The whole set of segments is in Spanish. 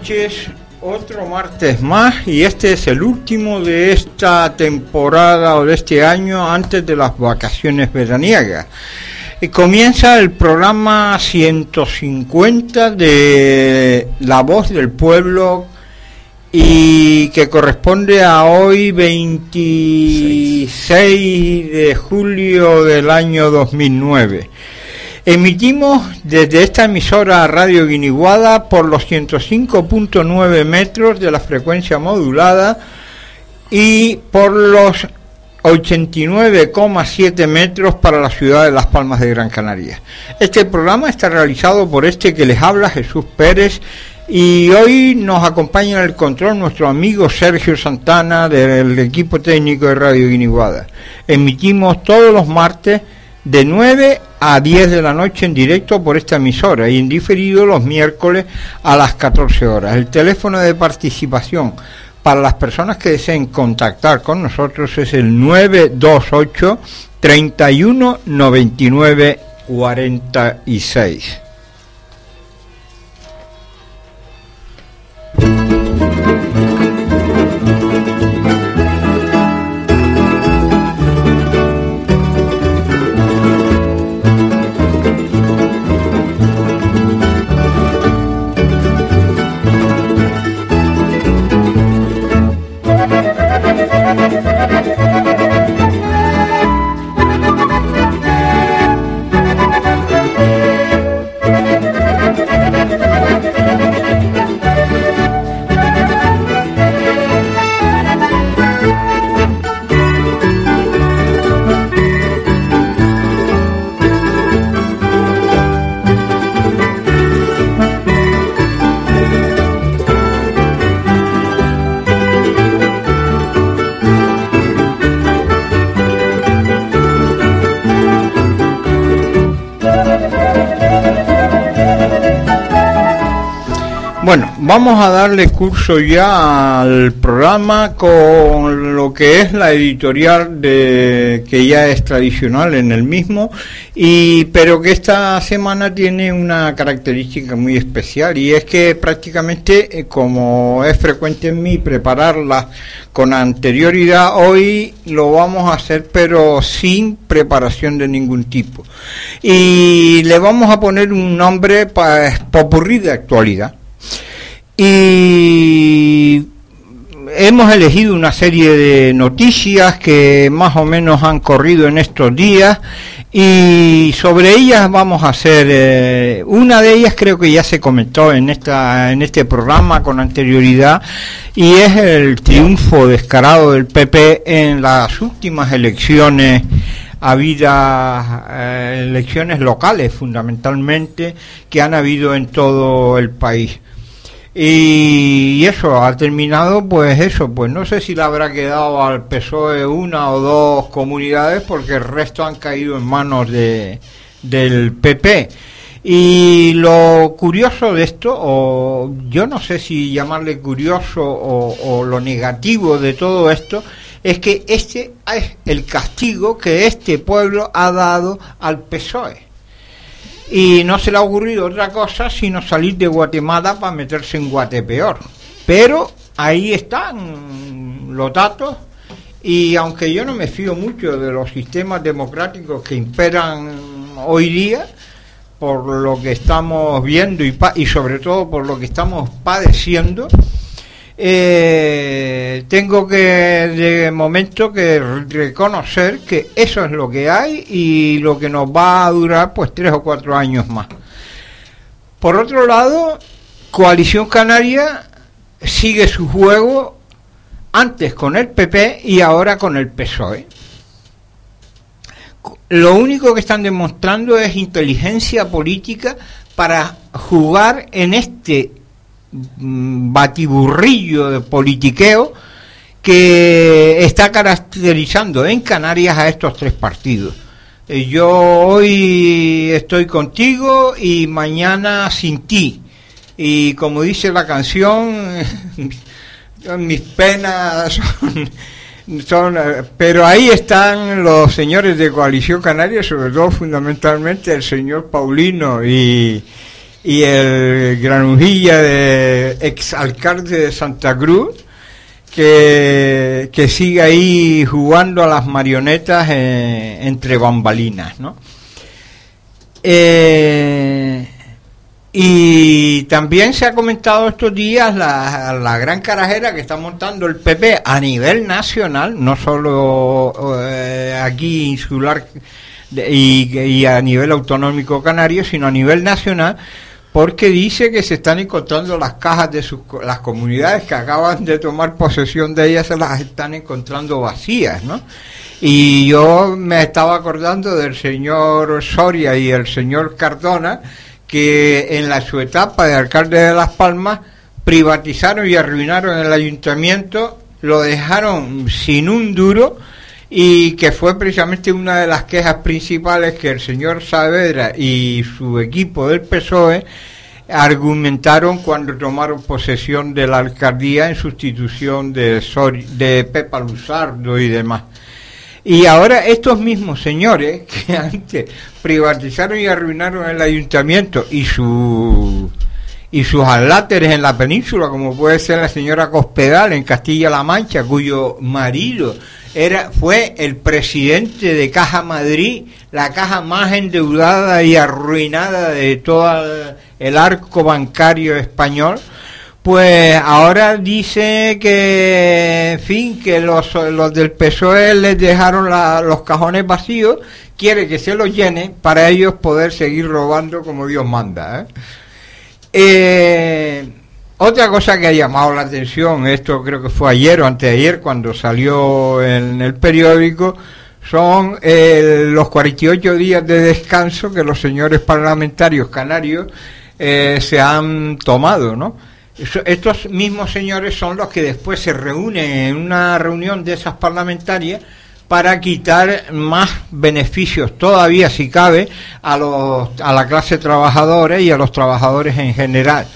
noches, otro martes más y este es el último de esta temporada o de este año antes de las vacaciones veraniegas. Comienza el programa 150 de La Voz del Pueblo y que corresponde a hoy 26 de julio del año 2009. Emitimos desde esta emisora Radio Guiniguada por los 105.9 metros de la frecuencia modulada y por los 89,7 metros para la ciudad de Las Palmas de Gran Canaria. Este programa está realizado por este que les habla Jesús Pérez y hoy nos acompaña en el control nuestro amigo Sergio Santana del equipo técnico de Radio Guiniguada. Emitimos todos los martes de 9 a 10 de la noche en directo por esta emisora y en diferido los miércoles a las 14 horas. El teléfono de participación para las personas que deseen contactar con nosotros es el 928 31 99 46. Bueno, vamos a darle curso ya al programa con lo que es la editorial de que ya es tradicional en el mismo y pero que esta semana tiene una característica muy especial y es que prácticamente eh, como es frecuente en mí prepararla con anterioridad hoy lo vamos a hacer pero sin preparación de ningún tipo. Y le vamos a poner un nombre para popurrí de actualidad y hemos elegido una serie de noticias que más o menos han corrido en estos días y sobre ellas vamos a hacer eh, una de ellas creo que ya se comentó en esta en este programa con anterioridad y es el triunfo descarado del PP en las últimas elecciones habidas eh, elecciones locales fundamentalmente que han habido en todo el país y eso ha terminado pues eso pues no sé si le habrá quedado al PSOE una o dos comunidades porque el resto han caído en manos de del PP y lo curioso de esto o yo no sé si llamarle curioso o, o lo negativo de todo esto es que este es el castigo que este pueblo ha dado al PSOE. Y no se le ha ocurrido otra cosa sino salir de Guatemala para meterse en Guatepeor. Pero ahí están los datos y aunque yo no me fío mucho de los sistemas democráticos que imperan hoy día, por lo que estamos viendo y, y sobre todo por lo que estamos padeciendo, eh, tengo que de momento que reconocer que eso es lo que hay y lo que nos va a durar pues tres o cuatro años más. Por otro lado, Coalición Canaria sigue su juego antes con el PP y ahora con el PSOE. Lo único que están demostrando es inteligencia política para jugar en este batiburrillo de politiqueo que está caracterizando en Canarias a estos tres partidos. Eh, yo hoy estoy contigo y mañana sin ti. Y como dice la canción, mis penas son, eh, pero ahí están los señores de Coalición Canaria, sobre todo fundamentalmente el señor Paulino y, y el granujilla de exalcalde de Santa Cruz, que, que, sigue ahí jugando a las marionetas eh, entre bambalinas, ¿no? Eh, y también se ha comentado estos días la, la, gran carajera que está montando el PP a nivel nacional, no solo eh, aquí insular y, a nivel autonómico canario, sino a nivel nacional, porque dice que se están encontrando las cajas de sus, las comunidades que acaban de tomar posesión de ellas se las están encontrando vacías, ¿no? Y yo me estaba acordando del señor Soria y el señor Cardona que en la su etapa de alcalde de Las Palmas privatizaron y arruinaron el ayuntamiento, lo dejaron sin un duro y que fue precisamente una de las quejas principales que el señor Saavedra y su equipo del PSOE argumentaron cuando tomaron posesión de la alcaldía en sustitución de, Pepa Luzardo y demás. Y ahora estos mismos señores que antes privatizaron y arruinaron el ayuntamiento y su y sus aláteres en la península, como puede ser la señora Cospedal en Castilla-La Mancha, cuyo marido era, fue el presidente de Caja Madrid, la caja más endeudada y arruinada de todo el arco bancario español, pues ahora dice que, en fin, que los, los del PSOE les dejaron los cajones vacíos, quiere que se los llene para ellos poder seguir robando como Dios manda. ¿eh? Eh, otra cosa que ha llamado la atención, esto creo que fue ayer o anteayer cuando salió en el periódico, son eh, los 48 días de descanso que los señores parlamentarios canarios eh, se han tomado, ¿no? Estos mismos señores son los que después se reúnen en una reunión de esas parlamentarias para quitar más beneficios todavía, si cabe, a, los, a la clase trabajadora y a los trabajadores en general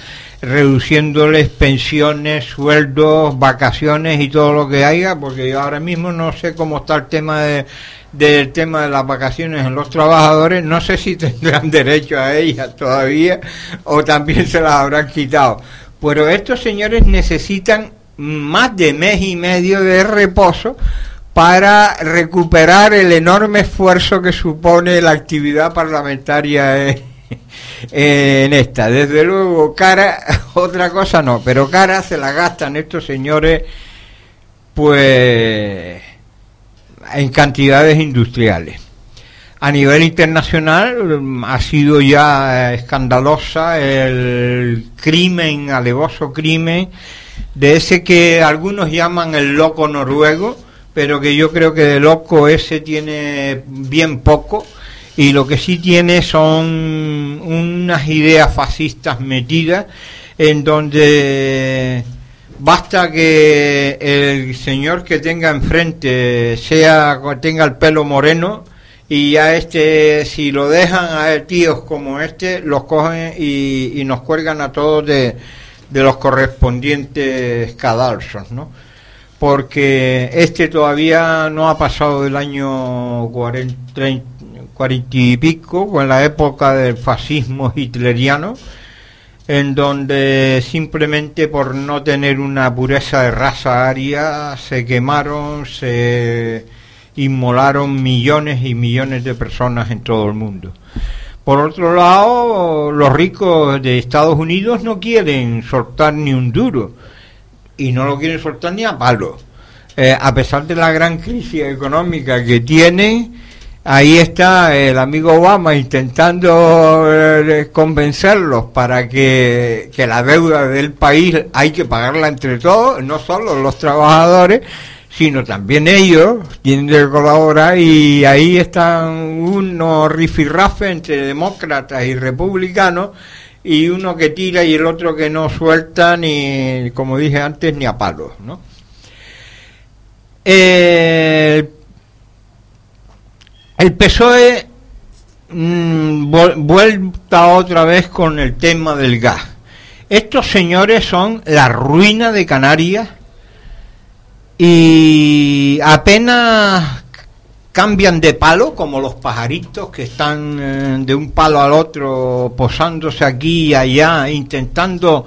reduciéndoles pensiones, sueldos, vacaciones y todo lo que haya, porque yo ahora mismo no sé cómo está el tema de, del tema de las vacaciones en los trabajadores, no sé si tendrán derecho a ellas todavía o también se las habrán quitado. Pero estos señores necesitan más de mes y medio de reposo para recuperar el enorme esfuerzo que supone la actividad parlamentaria en esta. Desde luego, cara, otra cosa no, pero cara se la gastan estos señores, pues, en cantidades industriales. A nivel internacional mm, ha sido ya escandalosa el crimen, alevoso crimen, de ese que algunos llaman el loco noruego, pero que yo creo que de loco ese tiene bien poco y lo que sí tiene son unas ideas fascistas metidas en donde basta que el señor que tenga enfrente sea tenga el pelo moreno y a este si lo dejan a tíos como este los cogen y, nos cuelgan a todos de, de los correspondientes cadalsos, ¿no? Porque este todavía no ha pasado del año 40, y pico, con la época del fascismo hitleriano, en donde simplemente por no tener una pureza de raza aria se quemaron, se inmolaron millones y millones de personas en todo el mundo. Por otro lado, los ricos de Estados Unidos no quieren soltar ni un duro y no lo quieren soltar ni a palo. Eh, a pesar de la gran crisis económica que tienen, ahí está el amigo Obama intentando eh, convencerlos para que, que la deuda del país hay que pagarla entre todos, no solo los trabajadores, sino también ellos tienen que colaborar y ahí están unos rifirrafes entre demócratas y republicanos y uno que tira y el otro que no suelta ni, como dije antes, ni a palos, ¿no? el PSOE mm, vuelta otra vez con el tema del gas. Estos señores son la ruina de Canarias y apenas cambian de palo, como los pajaritos que están eh, de un palo al otro, posándose aquí y allá, intentando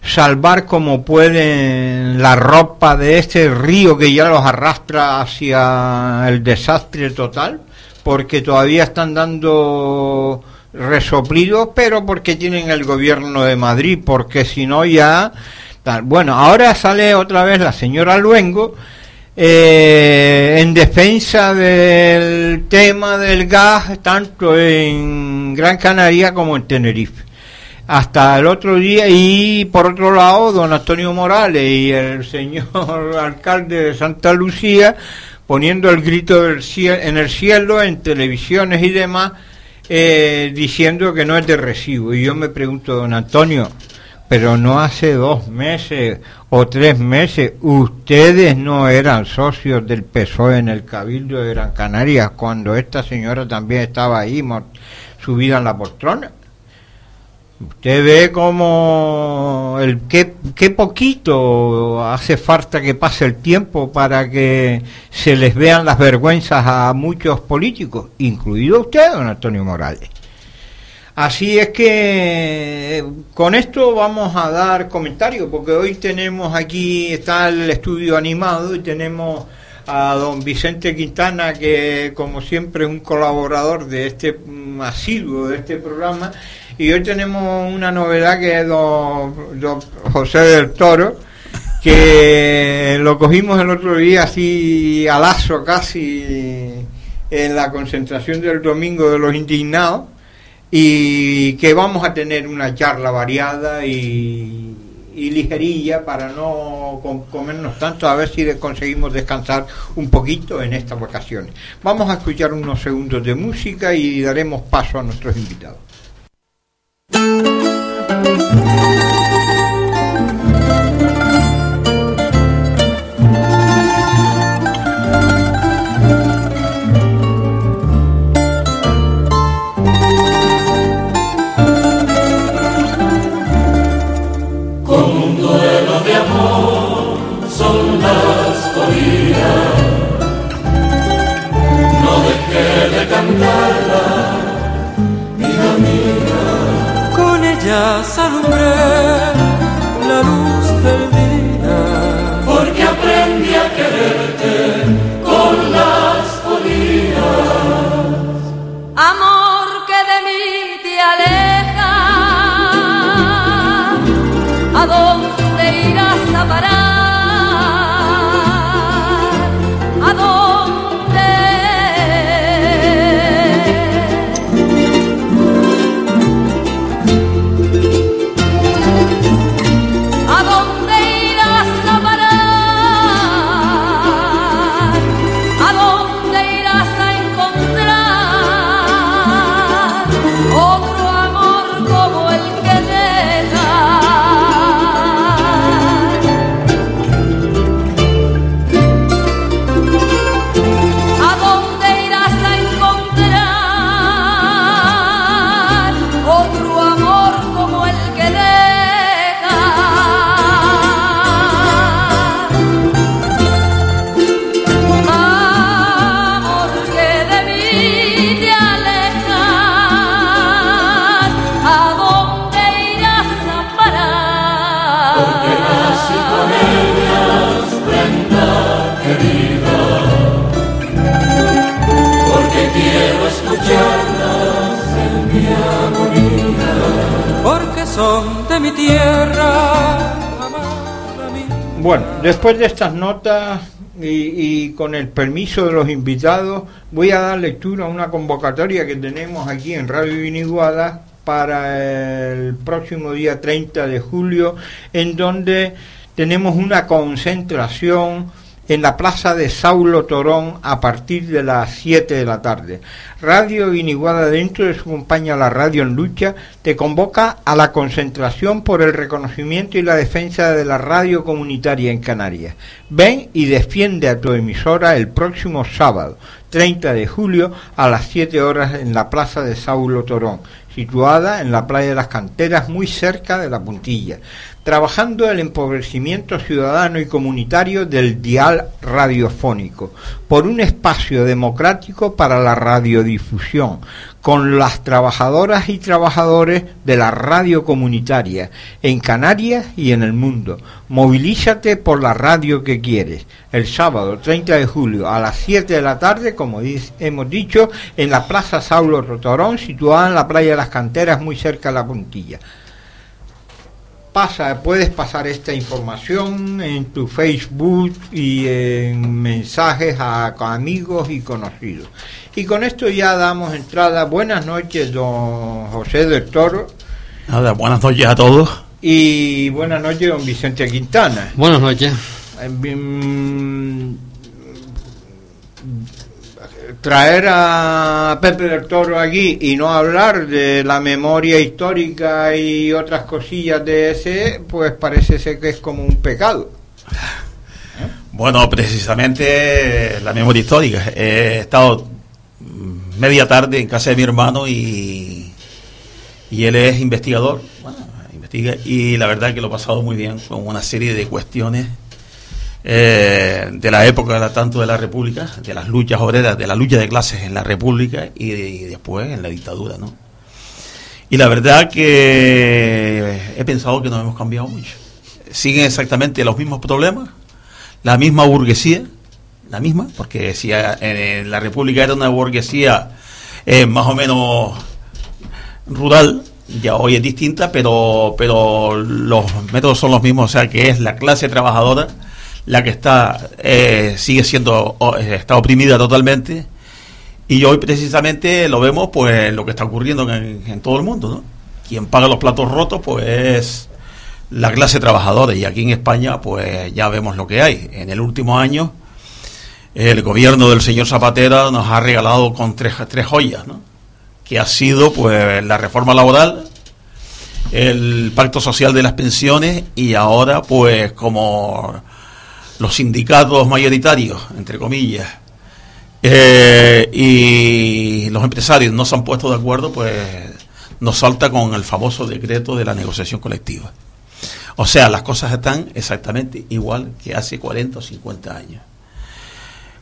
salvar como pueden la ropa de este río que ya los arrastra hacia el desastre total, porque todavía están dando resoplidos, pero porque tienen el gobierno de Madrid, porque si no ya bueno, ahora sale otra vez la señora Luengo eh, en defensa del tema del gas, tanto en Gran Canaria como en Tenerife. Hasta el otro día, y por otro lado, don Antonio Morales y el señor alcalde de Santa Lucía poniendo el grito del en el cielo, en televisiones y demás, eh, diciendo que no es de recibo. Y yo me pregunto, don Antonio, pero no hace dos meses o tres meses ustedes no eran socios del PSOE en el Cabildo de Gran Canaria cuando esta señora también estaba ahí subida en la poltrona. Usted ve como el qué, qué poquito hace falta que pase el tiempo para que se les vean las vergüenzas a muchos políticos, incluido usted, don Antonio Morales. Así es que con esto vamos a dar comentarios, porque hoy tenemos aquí, está el estudio animado y tenemos a don Vicente Quintana, que como siempre es un colaborador de este asiduo de este programa, y hoy tenemos una novedad que es don, José del Toro, que lo cogimos el otro día así a lazo casi en la concentración del domingo de los indignados y que vamos a tener una charla variada y, ligerilla para no comernos tanto, a ver si conseguimos descansar un poquito en estas vacaciones. Vamos a escuchar unos segundos de música y daremos paso a nuestros invitados. Después de estas notas y, con el permiso de los invitados, voy a dar lectura a una convocatoria que tenemos aquí en Radio Viniguada para el próximo día 30 de julio, en donde tenemos una concentración en la plaza de Saulo Torón a partir de las 7 de la tarde. Radio Viniguada, dentro de su compañía La Radio en Lucha, te convoca a la concentración por el reconocimiento y la defensa de la radio comunitaria en Canarias. Ven y defiende a tu emisora el próximo sábado, 30 de julio, a las 7 horas en la plaza de Saulo Torón situada en la playa de las Canteras, muy cerca de la puntilla trabajando el empobrecimiento ciudadano y comunitario del dial radiofónico, por un espacio democrático para la radiodifusión, con las trabajadoras y trabajadores de la radio comunitaria, en Canarias y en el mundo. Movilízate por la radio que quieres. El sábado 30 de julio a las 7 de la tarde, como hemos dicho, en la Plaza Saulo Rotorón, situada en la playa de las Canteras, muy cerca de la puntilla puedes pasar esta información en tu Facebook y en mensajes a, amigos y conocidos. Y con esto ya damos entrada. Buenas noches, don José del Toro. Nada, buenas noches a todos. Y buenas noches, don Vicente Quintana. Buenas noches. Eh, traer a Pepe del Toro aquí y no hablar de la memoria histórica y otras cosillas de ese, pues parece ser que es como un pecado. Bueno, precisamente la memoria histórica. He estado media tarde en casa de mi hermano y, y él es investigador. Bueno, investiga y la verdad que lo he pasado muy bien con una serie de cuestiones eh, de la época tanto de la República, de las luchas obreras, de la lucha de clases en la República y, después en la dictadura, ¿no? Y la verdad que he pensado que no hemos cambiado mucho. Siguen exactamente los mismos problemas, la misma burguesía, la misma, porque si en la República era una burguesía eh, más o menos rural, ya hoy es distinta, pero, pero los métodos son los mismos, o sea que es la clase trabajadora la que está eh, sigue siendo eh, está oprimida totalmente y hoy precisamente lo vemos pues lo que está ocurriendo en, todo el mundo ¿no? quien paga los platos rotos pues es la clase trabajadora y aquí en España pues ya vemos lo que hay en el último año el gobierno del señor Zapatero nos ha regalado con tres, tres joyas ¿no? que ha sido pues la reforma laboral el pacto social de las pensiones y ahora pues como los sindicatos mayoritarios, entre comillas, eh, y los empresarios no se han puesto de acuerdo, pues nos salta con el famoso decreto de la negociación colectiva. O sea, las cosas están exactamente igual que hace 40 o 50 años.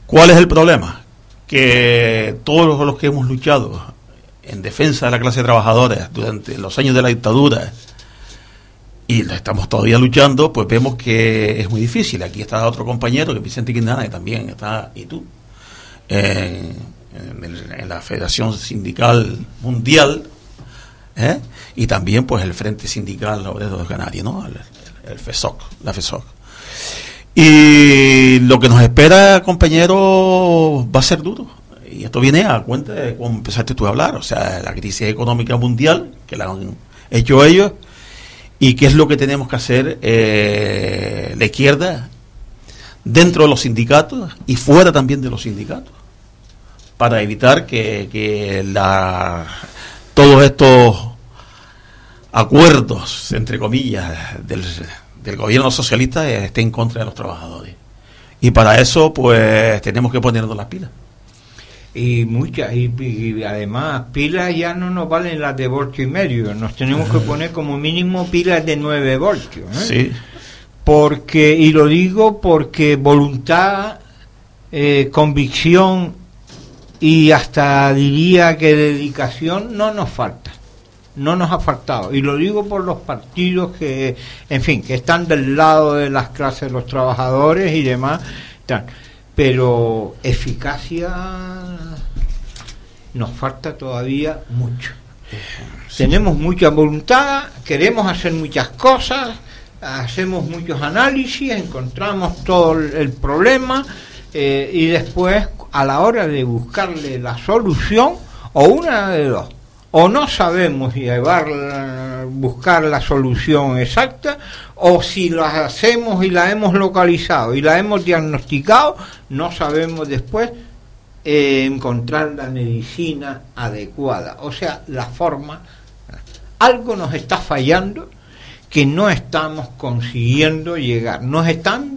¿Cuál es el problema? Que todos los que hemos luchado en defensa de la clase trabajadora durante los años de la dictadura, y estamos todavía luchando, pues vemos que es muy difícil. Aquí está otro compañero, que Vicente Quintana, que también está, y tú, en, la Federación Sindical Mundial, ¿eh? y también pues el Frente Sindical de Canarias, ¿no? El, FESOC, la FESOC. Y lo que nos espera, compañero, va a ser duro. Y esto viene a cuenta de cómo empezaste tú a hablar, o sea, la crisis económica mundial, que la han hecho ellos, y qué es lo que tenemos que hacer eh, la izquierda dentro de los sindicatos y fuera también de los sindicatos. Para evitar que, la, todos estos acuerdos, entre comillas, del, del gobierno socialista estén en contra de los trabajadores. Y para eso, pues, tenemos que ponernos las pilas y muchas y, además pilas ya no nos valen las de voltio y medio nos tenemos que poner como mínimo pilas de 9 voltios ¿eh? sí. porque y lo digo porque voluntad eh, convicción y hasta diría que dedicación no nos falta no nos ha faltado y lo digo por los partidos que en fin que están del lado de las clases de los trabajadores y demás pero eficacia nos falta todavía mucho. Tenemos mucha voluntad, queremos hacer muchas cosas, hacemos muchos análisis, encontramos todo el problema eh, y después a la hora de buscarle la solución, o una de dos, o no sabemos llevar, buscar la solución exacta, o si la hacemos y la hemos localizado y la hemos diagnosticado, no sabemos después eh, encontrar la medicina adecuada, o sea, la forma. Algo nos está fallando que no estamos consiguiendo llegar. Nos están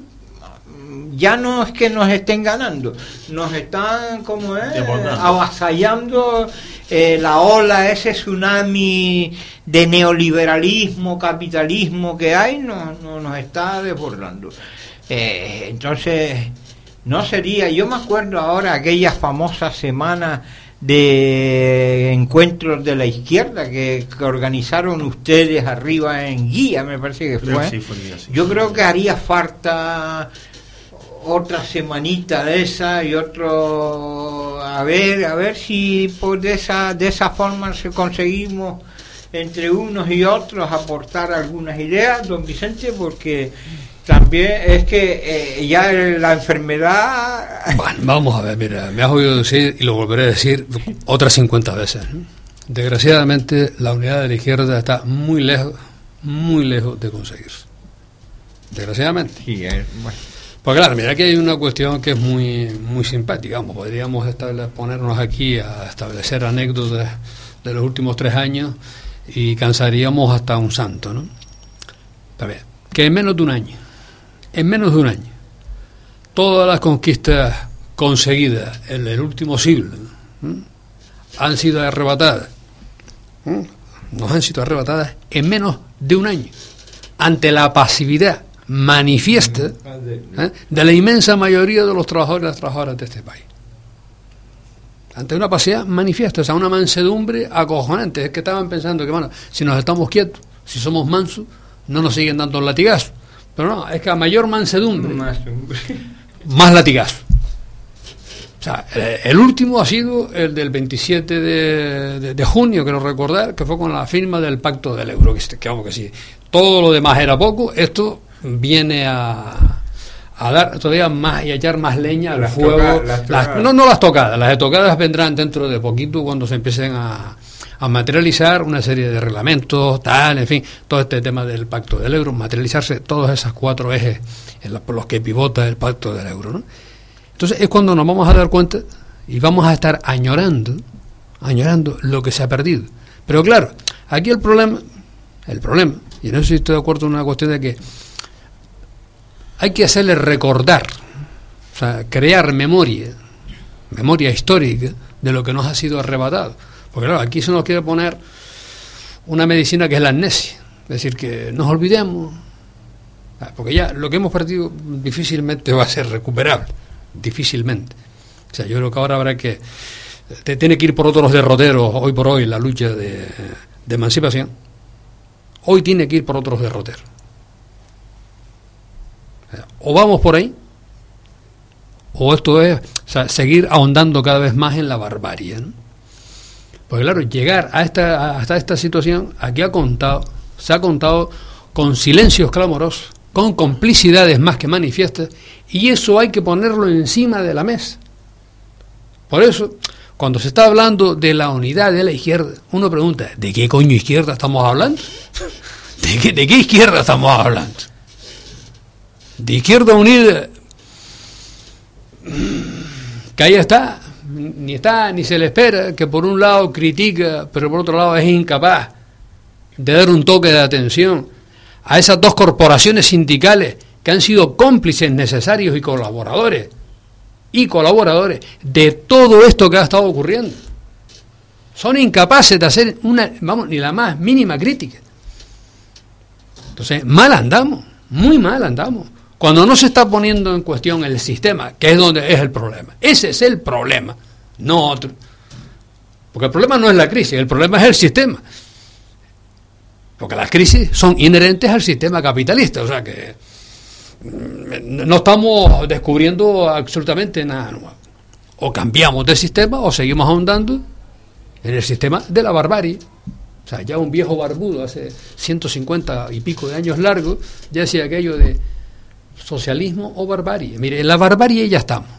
ya no es que nos estén ganando, nos están como es, avasallando eh, la ola, ese tsunami de neoliberalismo, capitalismo que hay, no, nos está desbordando. Eh, entonces, no sería, yo me acuerdo ahora aquella famosa semana de encuentros de la izquierda que, organizaron ustedes arriba en Guía, me parece que fue. Yo creo que haría falta otra semanita de esa y otro a ver a ver si por de esa de esa forma se conseguimos entre unos y otros aportar algunas ideas don Vicente porque también es que eh, ya la enfermedad bueno, vamos a ver mira me has oído decir y lo volveré a decir otras 50 veces desgraciadamente la unidad de la izquierda está muy lejos muy lejos de conseguirse. Desgraciadamente. Sí, bueno pues claro, mira que hay una cuestión que es muy, muy simpática. podríamos ponernos aquí a establecer anécdotas de los últimos tres años y cansaríamos hasta un santo, ¿no? ver, que en menos de un año, en menos de un año, todas las conquistas conseguidas en el último siglo han sido arrebatadas, nos han sido arrebatadas en menos de un año, ante la pasividad manifiesta ¿eh? de la inmensa mayoría de los trabajadores y las trabajadoras de este país. Ante una pasividad manifiesta, o sea, una mansedumbre acojonante. Es que estaban pensando que, bueno, si nos estamos quietos, si somos mansos, no nos siguen dando latigazo. Pero no, es que a mayor mansedumbre, más latigazo. O sea, el, último ha sido el del 27 de, de, junio, quiero recordar, que fue con la firma del pacto del euro. Que, que, que si todo lo demás era poco, esto viene a, a dar todavía más y echar más leña al fuego. no, no las tocadas, las tocadas vendrán dentro de poquito cuando se empiecen a, a materializar una serie de reglamentos, tal, en fin, todo este tema del pacto del euro, materializarse todos esos cuatro ejes por los que pivota el pacto del euro. ¿no? Entonces es cuando nos vamos a dar cuenta y vamos a estar añorando, añorando lo que se ha perdido. Pero claro, aquí el problema, el problema, y no sé si estoy de acuerdo en una cuestión de que hay que hacerle recordar, o sea, crear memoria, memoria histórica de lo que nos ha sido arrebatado. Porque claro, aquí se nos quiere poner una medicina que es la amnesia, es decir, que nos olvidemos, ah, porque ya lo que hemos perdido difícilmente va a ser recuperable, difícilmente. O sea, yo creo que ahora habrá que, te tiene que ir por otros derroteros hoy por hoy la lucha de, de emancipación, hoy tiene que ir por otros derroteros. O vamos por ahí, o esto es seguir ahondando cada vez más en la barbarie. Pues claro, llegar a esta, hasta esta situación, aquí ha contado, se ha contado con silencios clamorosos, con complicidades más que manifiestas, y eso hay que ponerlo encima de la mesa. Por eso, cuando se está hablando de la unidad de la izquierda, uno pregunta, ¿de qué coño izquierda estamos hablando? ¿De de qué izquierda estamos hablando? De Izquierda Unida, que ahí está, ni está ni se le espera, que por un lado critica, pero por otro lado es incapaz de dar un toque de atención a esas dos corporaciones sindicales que han sido cómplices necesarios y colaboradores y colaboradores de todo esto que ha estado ocurriendo. Son incapaces de hacer una, vamos, ni la más mínima crítica. Entonces, mal andamos, muy mal andamos. Cuando no se está poniendo en cuestión el sistema, que es donde es el problema. Ese es el problema, no otro. Porque el problema no es la crisis, el problema es el sistema. Porque las crisis son inherentes al sistema capitalista, o sea que mm, no estamos descubriendo absolutamente nada nuevo. O cambiamos de sistema o seguimos ahondando en el sistema de la barbarie. O sea, ya un viejo barbudo hace 150 y pico de años largos, ya decía aquello de socialismo o barbarie. Mire, en la barbarie ya estamos.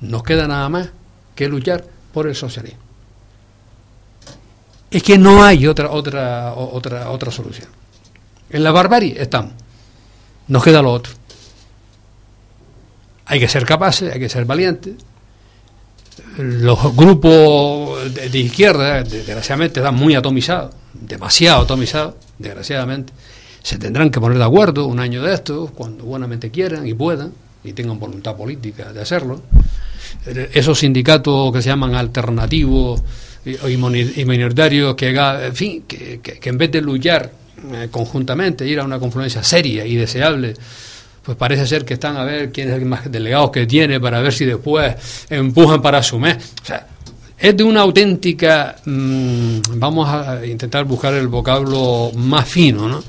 Nos queda nada más que luchar por el socialismo. Es que no hay otra, otra, otra, otra solución. En la barbarie estamos. Nos queda lo otro. Hay que ser capaces, hay que ser valientes. Los grupos de, izquierda, desgraciadamente, están muy atomizados, demasiado atomizados, desgraciadamente. Se tendrán que poner de acuerdo un año de estos, cuando buenamente quieran y puedan, y tengan voluntad política de hacerlo. Esos sindicatos que se llaman alternativos y, minoritarios, que, en vez de luchar eh, conjuntamente, ir a una confluencia seria y deseable, pues parece ser que están a ver quién es el más delegados que tiene para ver si después empujan para su mes. O sea, es de una auténtica, mm, vamos a intentar buscar el vocablo más fino, ¿no?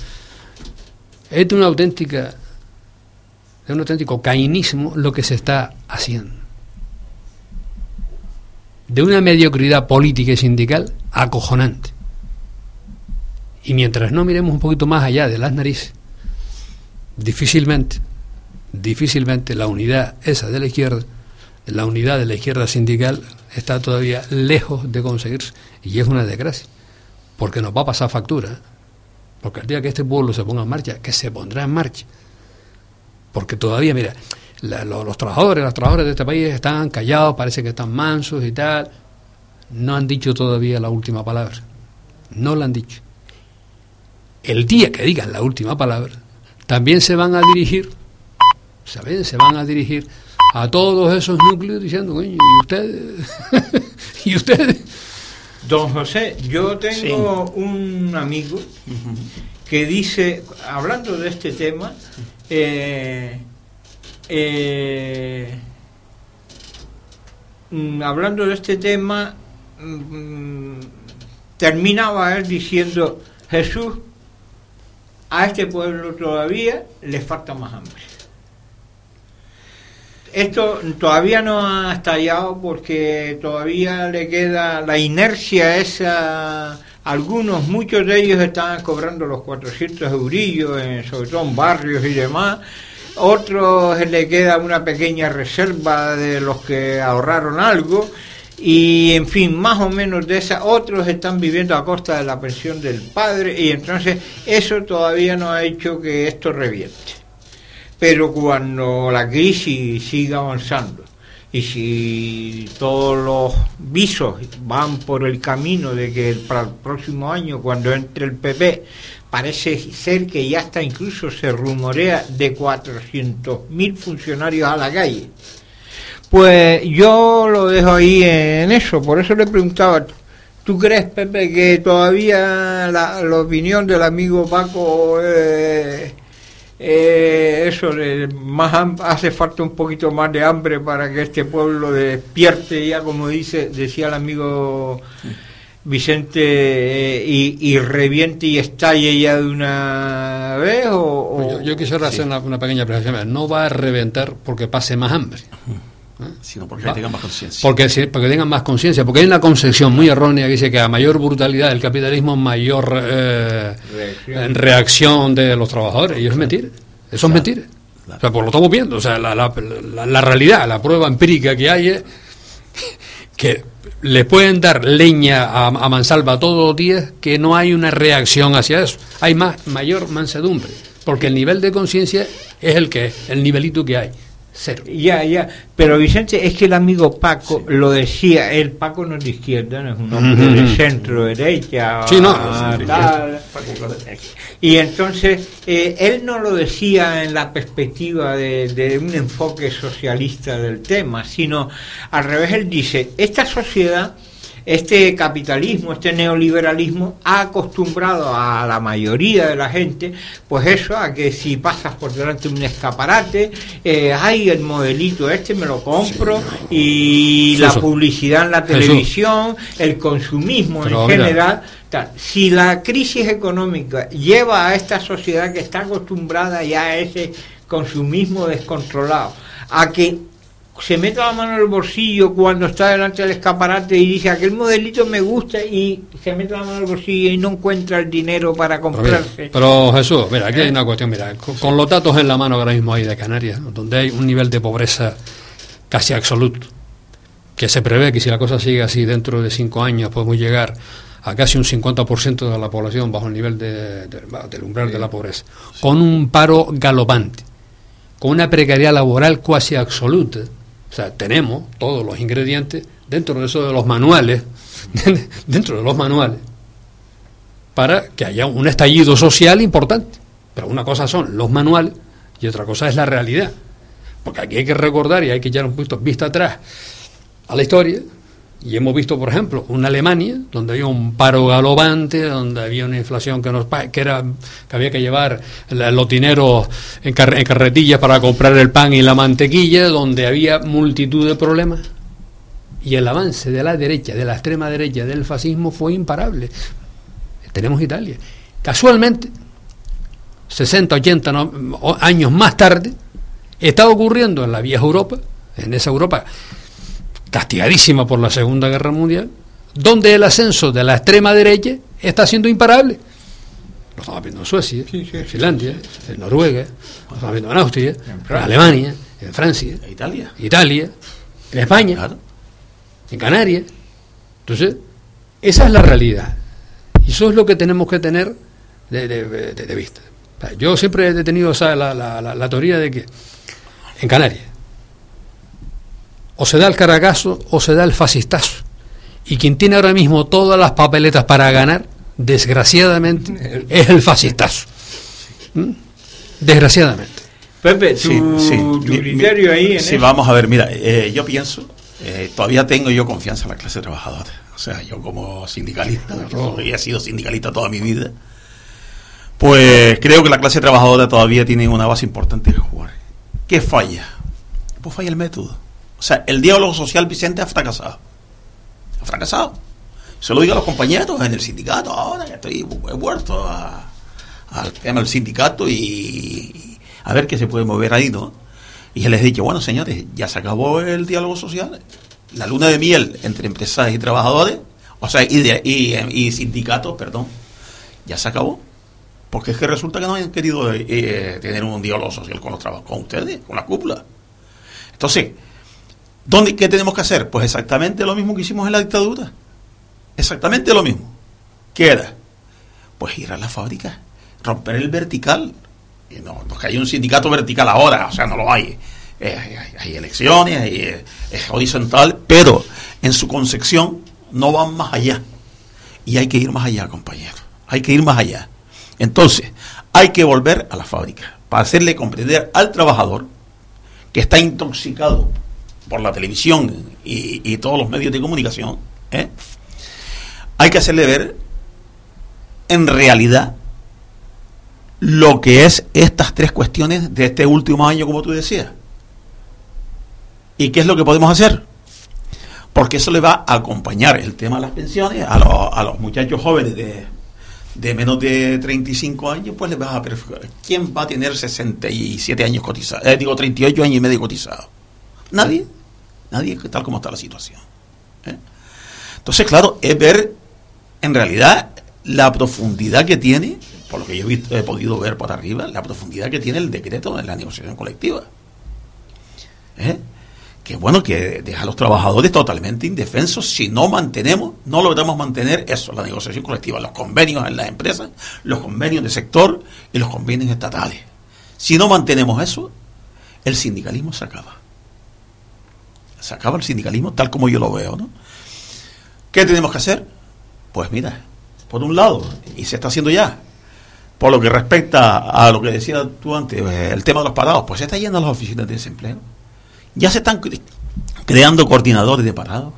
Es de una auténtica, un auténtico cainismo lo que se está haciendo. De una mediocridad política y sindical acojonante. Y mientras no miremos un poquito más allá de las narices, difícilmente, difícilmente la unidad esa de la izquierda, la unidad de la izquierda sindical está todavía lejos de conseguirse. Y es una desgracia, porque nos va a pasar factura. Porque el día que este pueblo se ponga en marcha, que se pondrá en marcha. Porque todavía, mira, los, trabajadores, las trabajadoras de este país están callados, parece que están mansos y tal. No han dicho todavía la última palabra. No la han dicho el día que digan la última palabra, también se van a dirigir, ¿saben? Se van a dirigir a todos esos núcleos diciendo, ¿y ustedes? ¿Y ustedes? Don José, yo tengo un amigo que dice, hablando de este tema, eh, eh, mm, hablando de este tema, mm, terminaba él diciendo, Jesús a este pueblo todavía le falta más hambre. Esto todavía no ha estallado porque todavía le queda la inercia esa. Algunos, muchos de ellos están cobrando los 400 eurillos, sobre todo en barrios y demás. Otros le queda una pequeña reserva de los que ahorraron algo y en fin, más o menos de esas, otros están viviendo a costa de la pensión del padre y entonces eso todavía no ha hecho que esto reviente. Pero cuando la crisis siga avanzando y si todos los visos van por el camino de que para el próximo año, cuando entre el PP, parece ser que ya está incluso se rumorea de 400.000 funcionarios a la calle. Pues yo lo dejo ahí en eso, por eso le preguntaba, ¿tú crees, Pepe, que todavía la, opinión del amigo Paco, eh, eh, eso, más hace falta un poquito más de hambre para que este pueblo despierte ya, como dice, decía el amigo... Vicente eh, y, reviente y estalle ya de una vez o, yo, quisiera hacer una, una, pequeña precisión no va a reventar porque pase más hambre sino porque tengan más conciencia. Porque, porque tengan más conciencia, porque hay una concepción muy errónea que dice que a mayor brutalidad del capitalismo, mayor eh, reacción. de los trabajadores. Y eso es mentira. Eso es mentira. O sea, pues lo estamos viendo. O sea, la, la, realidad, la prueba empírica que hay es que le pueden dar leña a, a, mansalva todos los días que no hay una reacción hacia eso. Hay más, mayor mansedumbre, porque el nivel de conciencia es el que es, el nivelito que hay. Cero. Ya, ya. Pero Vicente, es que el amigo Paco lo decía, el Paco no es de izquierda, no es un hombre de centro derecha. Sí, no. Y entonces, eh, él no lo decía en la perspectiva de, de un enfoque socialista del tema, sino al revés, él dice, esta sociedad este capitalismo, este neoliberalismo ha acostumbrado a la mayoría de la gente, pues eso, a que si pasas por delante de un escaparate, eh, hay el modelito este, me lo compro, y la publicidad en la televisión, el consumismo en general. Si la crisis económica lleva a esta sociedad que está acostumbrada ya a ese consumismo descontrolado, a que se mete la mano en el bolsillo cuando está delante del escaparate y dice aquel modelito me gusta y se mete la mano en el bolsillo y no encuentra el dinero para comprarse. Pero, Jesús, mira, aquí hay una cuestión, mira, con, los datos en la mano que ahora mismo hay de Canarias, donde hay un nivel de pobreza casi absoluto, que se prevé que si la cosa sigue así dentro de cinco años podemos llegar a casi un 50% de la población bajo el nivel de, del umbral de la pobreza, con un paro galopante, con una precariedad laboral casi absoluta o sea, tenemos todos los ingredientes dentro de eso de los manuales, dentro de los manuales, para que haya un estallido social importante. Pero una cosa son los manuales y otra cosa es la realidad. Porque aquí hay que recordar y hay que echar un poquito vista atrás a la historia y hemos visto, por ejemplo, una Alemania donde había un paro galopante, donde había una inflación que, nos, que, era, que había que llevar los dineros en, carretillas para comprar el pan y la mantequilla, donde había multitud de problemas. Y el avance de la derecha, de la extrema derecha, del fascismo fue imparable. Tenemos Italia. Casualmente, 60, 80 años más tarde, está ocurriendo en la vieja Europa, en esa Europa castigadísima por la Segunda Guerra Mundial, donde el ascenso de la extrema derecha está siendo imparable. Lo estamos viendo en Suecia, en Finlandia, en Noruega, lo estamos viendo en Austria, en, Alemania, en Francia, en Italia, Italia, en España, en Canarias. Entonces, esa es la realidad. Y eso es lo que tenemos que tener de, vista. Yo siempre he tenido la, la teoría de que en Canarias o se da el caragazo o se da el fascistazo. Y quien tiene ahora mismo todas las papeletas para ganar, desgraciadamente, es el fascistazo. ¿Mm? Desgraciadamente. Pepe, tu, criterio ahí Sí, vamos a ver, mira, eh, yo pienso, eh, todavía tengo yo confianza en la clase trabajadora. O sea, yo como sindicalista, yo he sido sindicalista toda mi vida, pues creo que la clase trabajadora todavía tiene una base importante que jugar. ¿Qué falla? Pues falla el método. O sea, el diálogo social Vicente ha fracasado. Ha fracasado. Se lo digo a los compañeros en el sindicato, ahora que estoy vuelto al tema del sindicato y, a ver qué se puede mover ahí, ¿no? Y les he dicho, bueno, señores, ya se acabó el diálogo social. La luna de miel entre empresarios y trabajadores, o sea, y, sindicatos, perdón, ya se acabó. Porque es que resulta que no han querido eh, tener un diálogo social con los trabajadores, con ustedes, con la cúpula. Entonces, ¿Dónde, ¿Qué tenemos que hacer? Pues exactamente lo mismo que hicimos en la dictadura. Exactamente lo mismo. ¿Qué era? Pues ir a la fábrica, romper el vertical. Y no, no que hay un sindicato vertical ahora, o sea, no lo hay. Eh, hay, elecciones, eh, es horizontal, pero en su concepción no van más allá. Y hay que ir más allá, compañeros. Hay que ir más allá. Entonces, hay que volver a la fábrica para hacerle comprender al trabajador que está intoxicado por la televisión y, todos los medios de comunicación, ¿eh? hay que hacerle ver en realidad lo que es estas tres cuestiones de este último año, como tú decías. ¿Y qué es lo que podemos hacer? Porque eso le va a acompañar el tema de las pensiones a los, a los muchachos jóvenes de, de menos de 35 años, pues les va a ¿Quién va a tener 67 años cotizados? Eh, digo, 38 años y medio cotizados. Nadie. Nadie, tal como está la situación. ¿eh? Entonces, claro, es ver en realidad la profundidad que tiene, por lo que yo he, podido ver por arriba, la profundidad que tiene el decreto de la negociación colectiva. ¿Eh? Que bueno, que deja a los trabajadores totalmente indefensos si no mantenemos, no logramos mantener eso, la negociación colectiva, los convenios en las empresas, los convenios de sector y los convenios estatales. Si no mantenemos eso, el sindicalismo se acaba se acaba el sindicalismo tal como yo lo veo, ¿no? ¿Qué tenemos que hacer? Pues mira, por un lado, y se está haciendo ya, por lo que respecta a lo que decías tú antes, el tema de los parados, pues se está yendo a las oficinas de desempleo. Ya se están creando coordinadores de parados.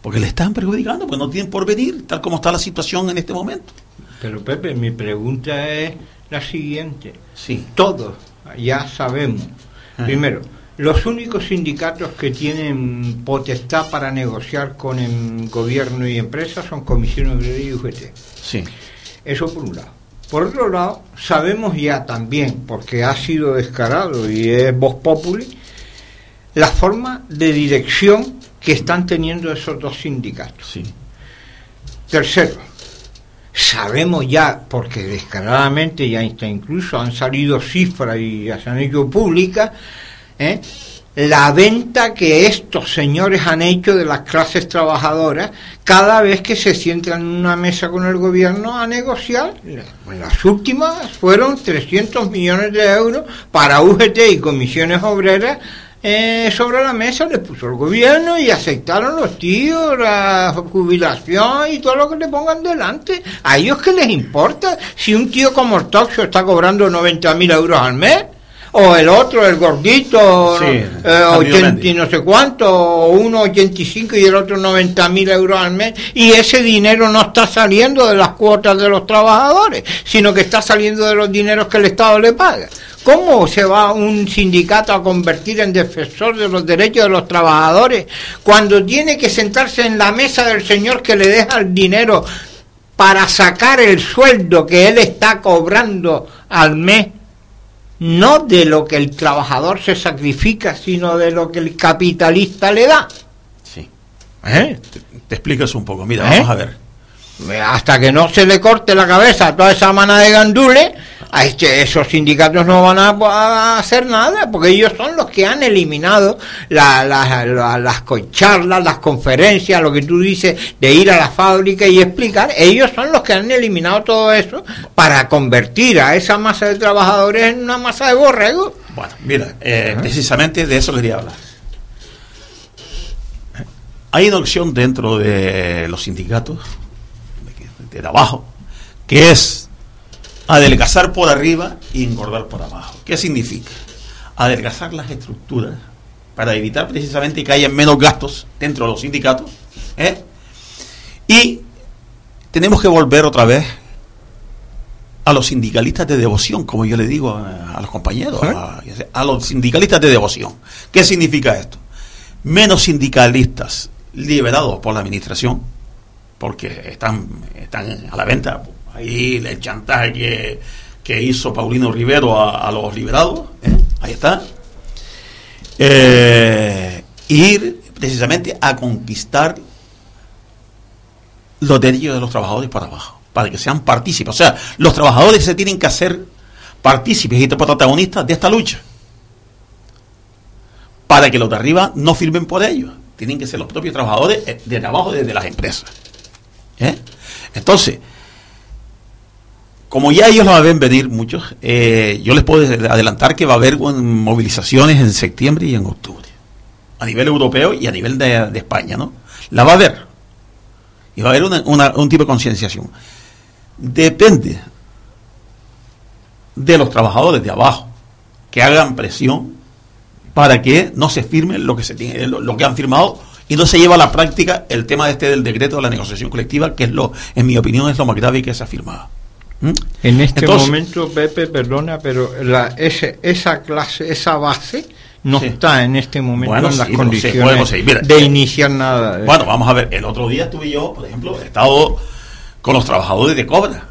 Porque le están perjudicando, porque no tienen por venir, tal como está la situación en este momento. Pero Pepe, mi pregunta es la siguiente. Sí. Todos ya sabemos. Primero, los únicos sindicatos que tienen potestad para negociar con el gobierno y empresas son Comisión Obrera y UGT. Sí. Eso por un lado. Por otro lado, sabemos ya también, porque ha sido descarado y es voz populi, la forma de dirección que están teniendo esos dos sindicatos. Sí. Tercero, sabemos ya, porque descaradamente ya está incluso han salido cifras y ya se han hecho públicas, ¿eh? la venta que estos señores han hecho de las clases trabajadoras cada vez que se sientan en una mesa con el gobierno a negociar. Las últimas fueron 300 millones de euros para UGT y comisiones obreras eh, sobre la mesa le puso el gobierno y aceptaron los tíos la jubilación y todo lo que le pongan delante. ¿A ellos qué les importa si un tío como el Toxo está cobrando 90 mil euros al mes? O el otro, el gordito, Sí, eh, Camilo 80 Mendy. y no sé cuánto, o uno 85 y el otro 90 mil euros al mes, y ese dinero no está saliendo de las cuotas de los trabajadores, sino que está saliendo de los dineros que el Estado le paga. ¿Cómo se va un sindicato a convertir en defensor de los derechos de los trabajadores cuando tiene que sentarse en la mesa del señor que le deja el dinero para sacar el sueldo que él está cobrando al mes? No de lo que el trabajador se sacrifica, sino de lo que el capitalista le da. Sí. ¿Eh? Te, te explicas un poco. Mira, ¿Eh? vamos a ver. Hasta que no se le corte la cabeza a toda esa manada de gandules, a este- esos sindicatos no van a, a hacer nada, porque ellos son los que han eliminado la- la- la- las charlas, las conferencias, lo que tú dices de ir a la fábrica y explicar. Ellos son los que han eliminado todo eso para convertir a esa masa de trabajadores en una masa de borregos. Bueno, mira, eh, precisamente de eso quería hablar. Hay una opción dentro de los sindicatos de, de abajo, que es adelgazar por arriba y engordar por abajo. ¿Qué significa? Adelgazar las estructuras para evitar precisamente que haya menos gastos dentro de los sindicatos. ¿eh? Y tenemos que volver otra vez a los sindicalistas de devoción, como yo le digo a, a los compañeros, a, a los sindicalistas de devoción. ¿Qué significa esto? Menos sindicalistas liberados por la administración, porque están, están a la venta. Ahí el chantaje que, que hizo Paulino Rivero a, los liberados, ¿eh? ahí está. Eh, ir precisamente a conquistar los derechos de los trabajadores para abajo, para que sean partícipes. O sea, los trabajadores se tienen que hacer partícipes y protagonistas de esta lucha. Para que los de arriba no firmen por ellos. Tienen que ser los propios trabajadores eh, de abajo desde las empresas. Entonces, como ya ellos lo ven venir muchos, eh, yo les puedo adelantar que va a haber movilizaciones en septiembre y en octubre. A nivel europeo y a nivel de, España, ¿no? La va a haber. Y va a haber un tipo de concienciación. Depende de los trabajadores de abajo que hagan presión para que no se firme lo que se tiene, lo que han firmado y no se lleva a la práctica el tema este del decreto de la negociación colectiva, que es lo, en mi opinión, es lo más grave que se ha firmado. ¿Mm? En este Entonces- momento, Pepe, perdona, pero la, ese, esa clase, esa base no Sí. está en este momento Bueno, en las sí, pero sí, condiciones. Mira, de eh, iniciar nada. de Bueno, vamos a ver, el otro día estuve yo, por ejemplo, he estado con los trabajadores de Cobra.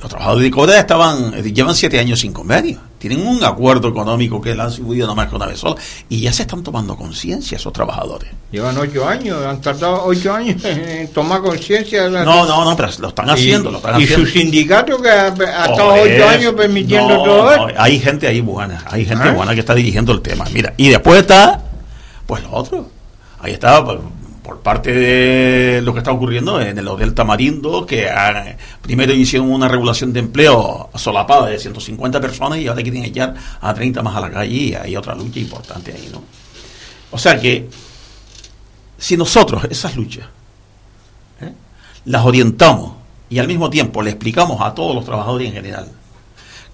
Los trabajadores de Cobra estaban, eh, llevan siete años sin convenio. Tienen un acuerdo económico que le han subido nomás que una vez sola. Y ya se están tomando conciencia esos trabajadores. Llevan ocho años, han tardado ocho años en tomar conciencia la... No, no, no, pero lo están haciendo, y, lo están y haciendo. su sindicato que ha, ha estado ocho años permitiendo No, todo no, esto. hay gente ahí buena, hay gente ¿Eh? buena que está dirigiendo el tema. Mira, y después está, pues lo otro. Ahí está, por, parte de lo que está ocurriendo en el Hotel Tamarindo, que ha- primero hicieron una regulación de empleo solapada de 150 personas y ahora quieren echar a 30 más a la calle y hay otra lucha importante ahí, ¿no? O sea que, si nosotros esas luchas ¿eh? las orientamos y al mismo tiempo le explicamos a todos los trabajadores en general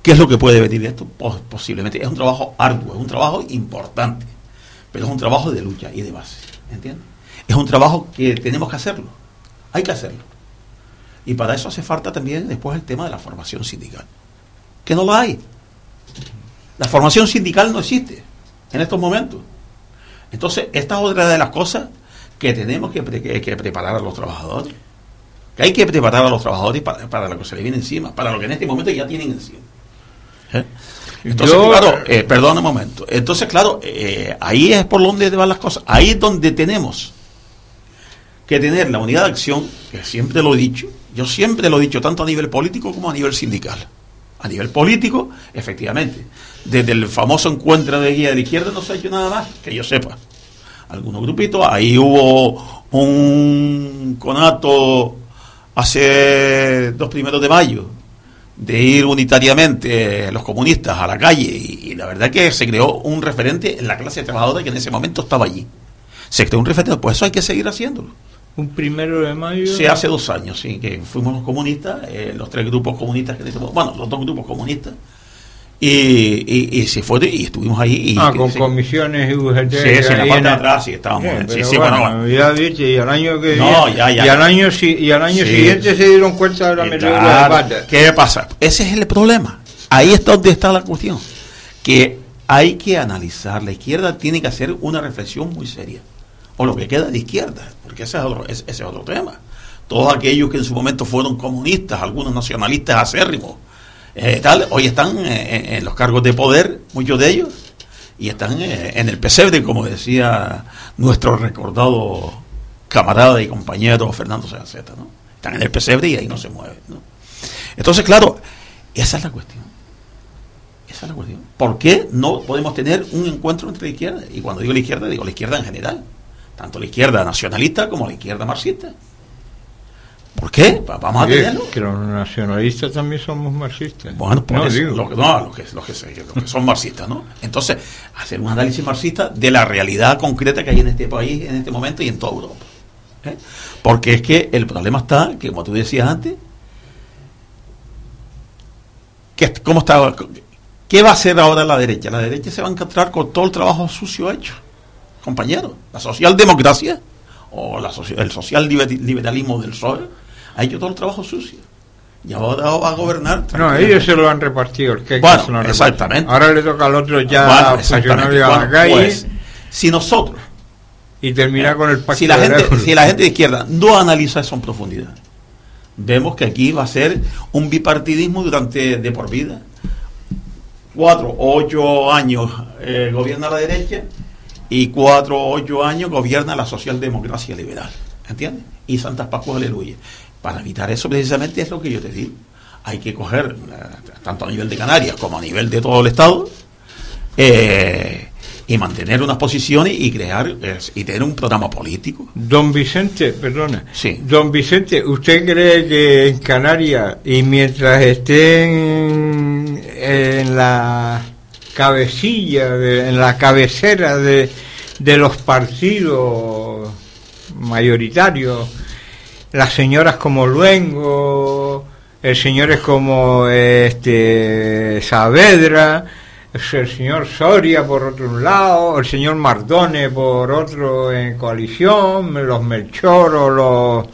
qué es lo que puede venir de esto, Pos- posiblemente es un trabajo arduo, es un trabajo importante, pero es un trabajo de lucha y de base, ¿entiendes? Es un trabajo que tenemos que hacerlo, hay que hacerlo. Y para eso hace falta también después el tema de la formación sindical, que no la hay. La formación sindical no existe en estos momentos. Entonces, esta es otra de las cosas que tenemos que, pre- que- que preparar a los trabajadores. Que hay que preparar a los trabajadores para, para lo que se les viene encima, para lo que en este momento ya tienen encima. ¿Eh? Entonces, claro, eh, perdón un momento. Entonces, claro, eh, ahí es por donde van las cosas. Ahí es donde tenemos que tener la unidad de acción, que siempre lo he dicho, yo siempre lo he dicho, tanto a nivel político como a nivel sindical. A nivel político, efectivamente, desde el famoso encuentro de guía de la izquierda no se ha hecho nada más, que yo sepa. Algunos grupitos, ahí hubo un conato hace dos primeros de mayo de ir unitariamente los comunistas a la calle y, la verdad que se creó un referente en la clase trabajadora que en ese momento estaba allí. Se creó un referente, pues eso hay que seguir haciéndolo. Un primero de mayo. Sí, hace dos años, sí, que fuimos los comunistas, eh, los tres grupos comunistas que tenemos, bueno, los dos grupos comunistas, y, y, se fue y estuvimos ahí. Y, ah, con comisiones y UGT. Sí, sí, en la parte de atrás sí estábamos. sí, sí, bueno, Ya viste, y al año que. No, ya, ya, y al año, y al año siguiente se dieron cuenta de la medida de ¿Qué pasa? Ese es el problema. Ahí está donde está la cuestión. Que hay que analizar. La izquierda tiene que hacer una reflexión muy seria. Lo que queda de izquierda. Porque ese es otro, ese es otro tema. Todos aquellos que en su momento fueron comunistas, algunos nacionalistas acérrimos eh, tal, hoy están eh, en los cargos de poder, muchos de ellos, y están eh, en el pesebre, como decía nuestro recordado camarada y compañero Fernando Sánchez, ¿no? Están en el pesebre y ahí no se mueven. Entonces, claro, esa es la cuestión. Esa es la cuestión. ¿Por qué no podemos tener un encuentro entre la izquierda? Y cuando digo la izquierda, digo la izquierda en general. Tanto la izquierda nacionalista como la izquierda marxista. ¿Por qué? Vamos a tenerlo. Que los nacionalistas también somos marxistas. Bueno, por no, eso, lo que, no, los que, que, son marxistas, ¿no? Entonces, hacer un análisis marxista de la realidad concreta que hay en este país, en este momento y en toda Europa. ¿eh? Porque es que el problema está, que como tú decías antes, que, ¿cómo está, ¿qué va a hacer ahora la derecha? La derecha se va a encontrar con todo el trabajo sucio hecho, compañeros. La socialdemocracia o la, el social liberalismo del PSOE ha hecho todo el trabajo sucio. Y ahora va a gobernar. No, ellos se lo han repartido. El bueno, exactamente. Ahora le toca al otro ya funcionar a la calle. Pues, si nosotros. Y terminar con el pacto si la, gente, si la gente de izquierda no analiza eso en profundidad, vemos que aquí va a ser un bipartidismo durante de por vida. Cuatro o ocho años eh, gobierna la derecha y cuatro o ocho años gobierna la socialdemocracia liberal. ¿Entiendes? Y Santas Pascuas, aleluya. Para evitar eso, precisamente es lo que yo te digo. Hay que coger, eh, tanto a nivel de Canarias como a nivel de todo el Estado, eh, y mantener unas posiciones y crear y tener un programa político. Don Vicente, perdona. Sí. Don Vicente, ¿usted cree que en Canarias y mientras estén en la cabecilla, en la cabecera de, de los partidos mayoritarios, las señoras como Luengo, el señores como este Saavedra, el señor Soria por otro lado, el señor Mardone por otro en coalición, los Melchor los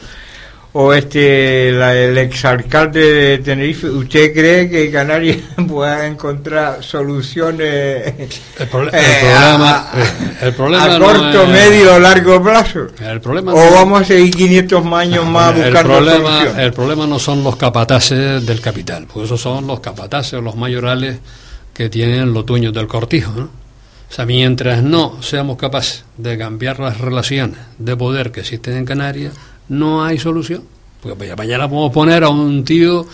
o este el exalcalde de Tenerife, ¿usted cree que Canarias pueda encontrar soluciones el, problema, el problema a corto, medio o largo plazo? El problema ¿O vamos a seguir 500 años más buscando el problema, El problema no son los capataces del capital, porque esos son los capataces o los mayorales que tienen los dueños del cortijo, ¿no? O sea, mientras no seamos capaces de cambiar las relaciones de poder que existen en Canarias, no hay solución. Porque mañana podemos poner a un tío,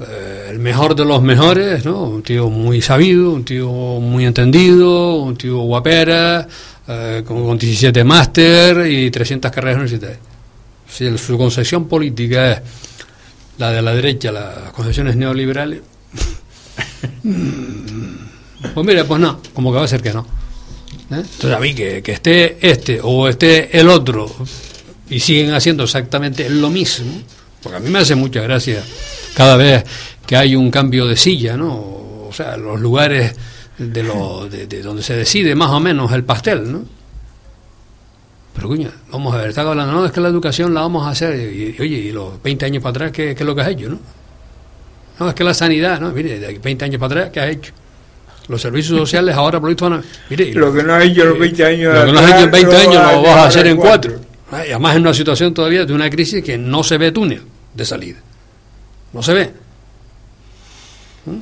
eh, el mejor de los mejores, ¿no? Un tío muy sabido, un tío muy entendido, un tío guapera, eh, con, 17 máster y 300 carreras universitarias. Si su concepción política es la de la derecha, las concepciones neoliberales, pues mire, pues no, como que va a ser que no. ¿eh? Entonces a mí que, que esté este o esté el otro y siguen haciendo exactamente lo mismo, porque a mí me hace mucha gracia cada vez que hay un cambio de silla, ¿no? O sea, los lugares de, lo, de, donde se decide más o menos el pastel, ¿no? Pero cuña, vamos a ver, está hablando, no, es que la educación la vamos a hacer, y, oye, y los 20 años para atrás, ¿qué, es lo que has hecho, no? No, es que la sanidad, ¿no? Mire, de 20 años para atrás, ¿qué has hecho? Los servicios sociales ahora, por lo visto, mire, lo, que no has hecho en los 20 años, lo que no has hecho en 20 años lo vas a hacer en 4. Ah, y además en una situación todavía de una crisis que no se ve túnel de salida. No se ve. ¿Mm?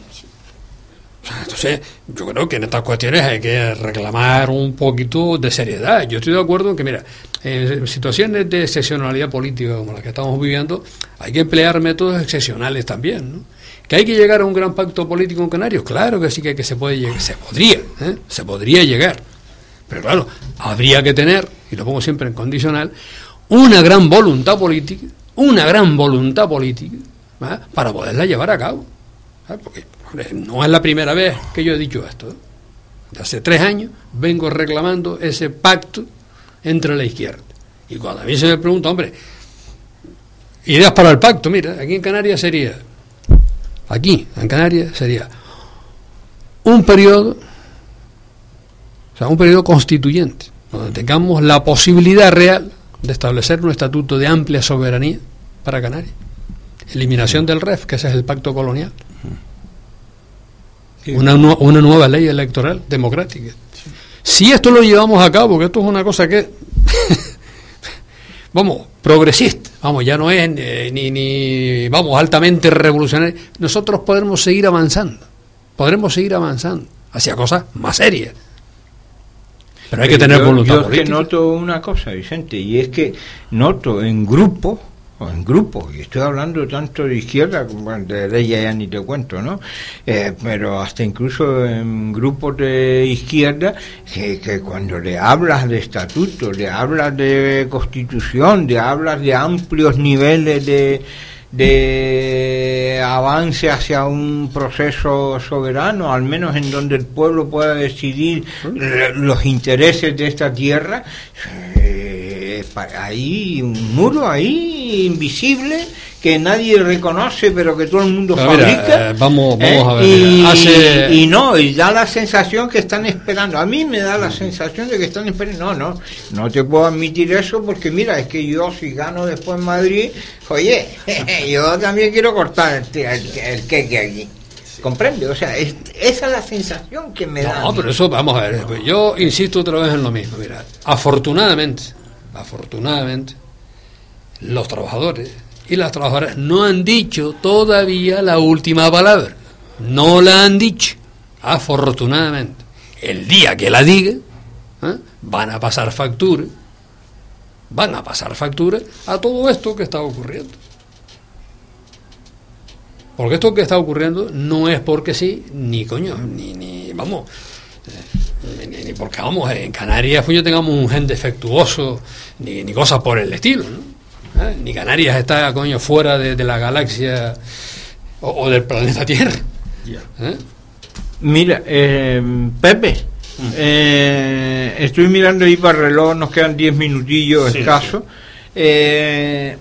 Entonces, yo creo que en estas cuestiones hay que reclamar un poquito de seriedad. Yo estoy de acuerdo en que, mira, en situaciones de excepcionalidad política como la que estamos viviendo, hay que emplear métodos excepcionales también, ¿no? ¿Que hay que llegar a un gran pacto político en Canarios? Claro que sí que, que se puede llegar, se podría, ¿eh? se podría llegar. Pero claro, habría que tener, y lo pongo siempre en condicional, una gran voluntad política, una gran voluntad política, ¿eh? para poderla llevar a cabo. ¿eh? Porque no es la primera vez que yo he dicho esto. De hace tres años vengo reclamando ese pacto entre la izquierda. Y cuando a mí se me pregunta, hombre, ideas para el pacto, mira, aquí en Canarias sería, aquí en Canarias sería un periodo, o sea, un periodo constituyente, donde tengamos la posibilidad real de establecer un estatuto de amplia soberanía para Canarias. Eliminación del REF, que ese es el pacto colonial. Una, una nueva ley electoral democrática. Si esto lo llevamos a cabo, que esto es una cosa que, vamos, progresista, vamos, ya no es eh, ni, ni, vamos, altamente revolucionario, nosotros podremos seguir avanzando, podremos seguir avanzando hacia cosas más serias. Pero hay que tener yo, voluntad yo es política. que noto una cosa, Vicente, y es que noto en grupos, o en grupos, y estoy hablando tanto de izquierda como de derecha ya ni te cuento, ¿no? Eh, pero hasta incluso en grupos de izquierda, que, que cuando le hablas de estatuto, le hablas de constitución, le hablas de amplios niveles de de avance hacia un proceso soberano, al menos en donde el pueblo pueda decidir eh, los intereses de esta tierra, eh, hay un muro ahí invisible que nadie reconoce pero que todo el mundo Pero mira, fabrica eh, vamos- vamos ¿eh? a ver, y, mira, hace- y no y da la sensación que están esperando. A mí me da la sensación de que están esperando. No no no te puedo admitir eso porque mira es que yo si gano después en Madrid oye yo también quiero cortar el, el, el queque aquí. Comprende o sea es- esa es la sensación que me da No, pero eso, vamos a ver, pues yo insisto otra vez en lo mismo. Mira, afortunadamente, afortunadamente, los trabajadores y las trabajadoras no han dicho todavía la última palabra. No la han dicho. Afortunadamente. El día que la digan, ¿eh? van a pasar factura, van a pasar factura a todo esto que está ocurriendo. Porque esto que está ocurriendo no es porque sí, ni coño, ni, ni vamos, eh, ni, porque vamos, en Canarias pues yo tengamos un gen defectuoso, ni, ni cosas por el estilo, ¿no? ¿Eh? Ni Canarias está, coño, fuera de, de la galaxia o, o del planeta Tierra. ¿Eh? Mira, eh, Pepe, eh, estoy mirando ahí para el reloj, nos quedan 10 minutillos Sí, escasos. Eh,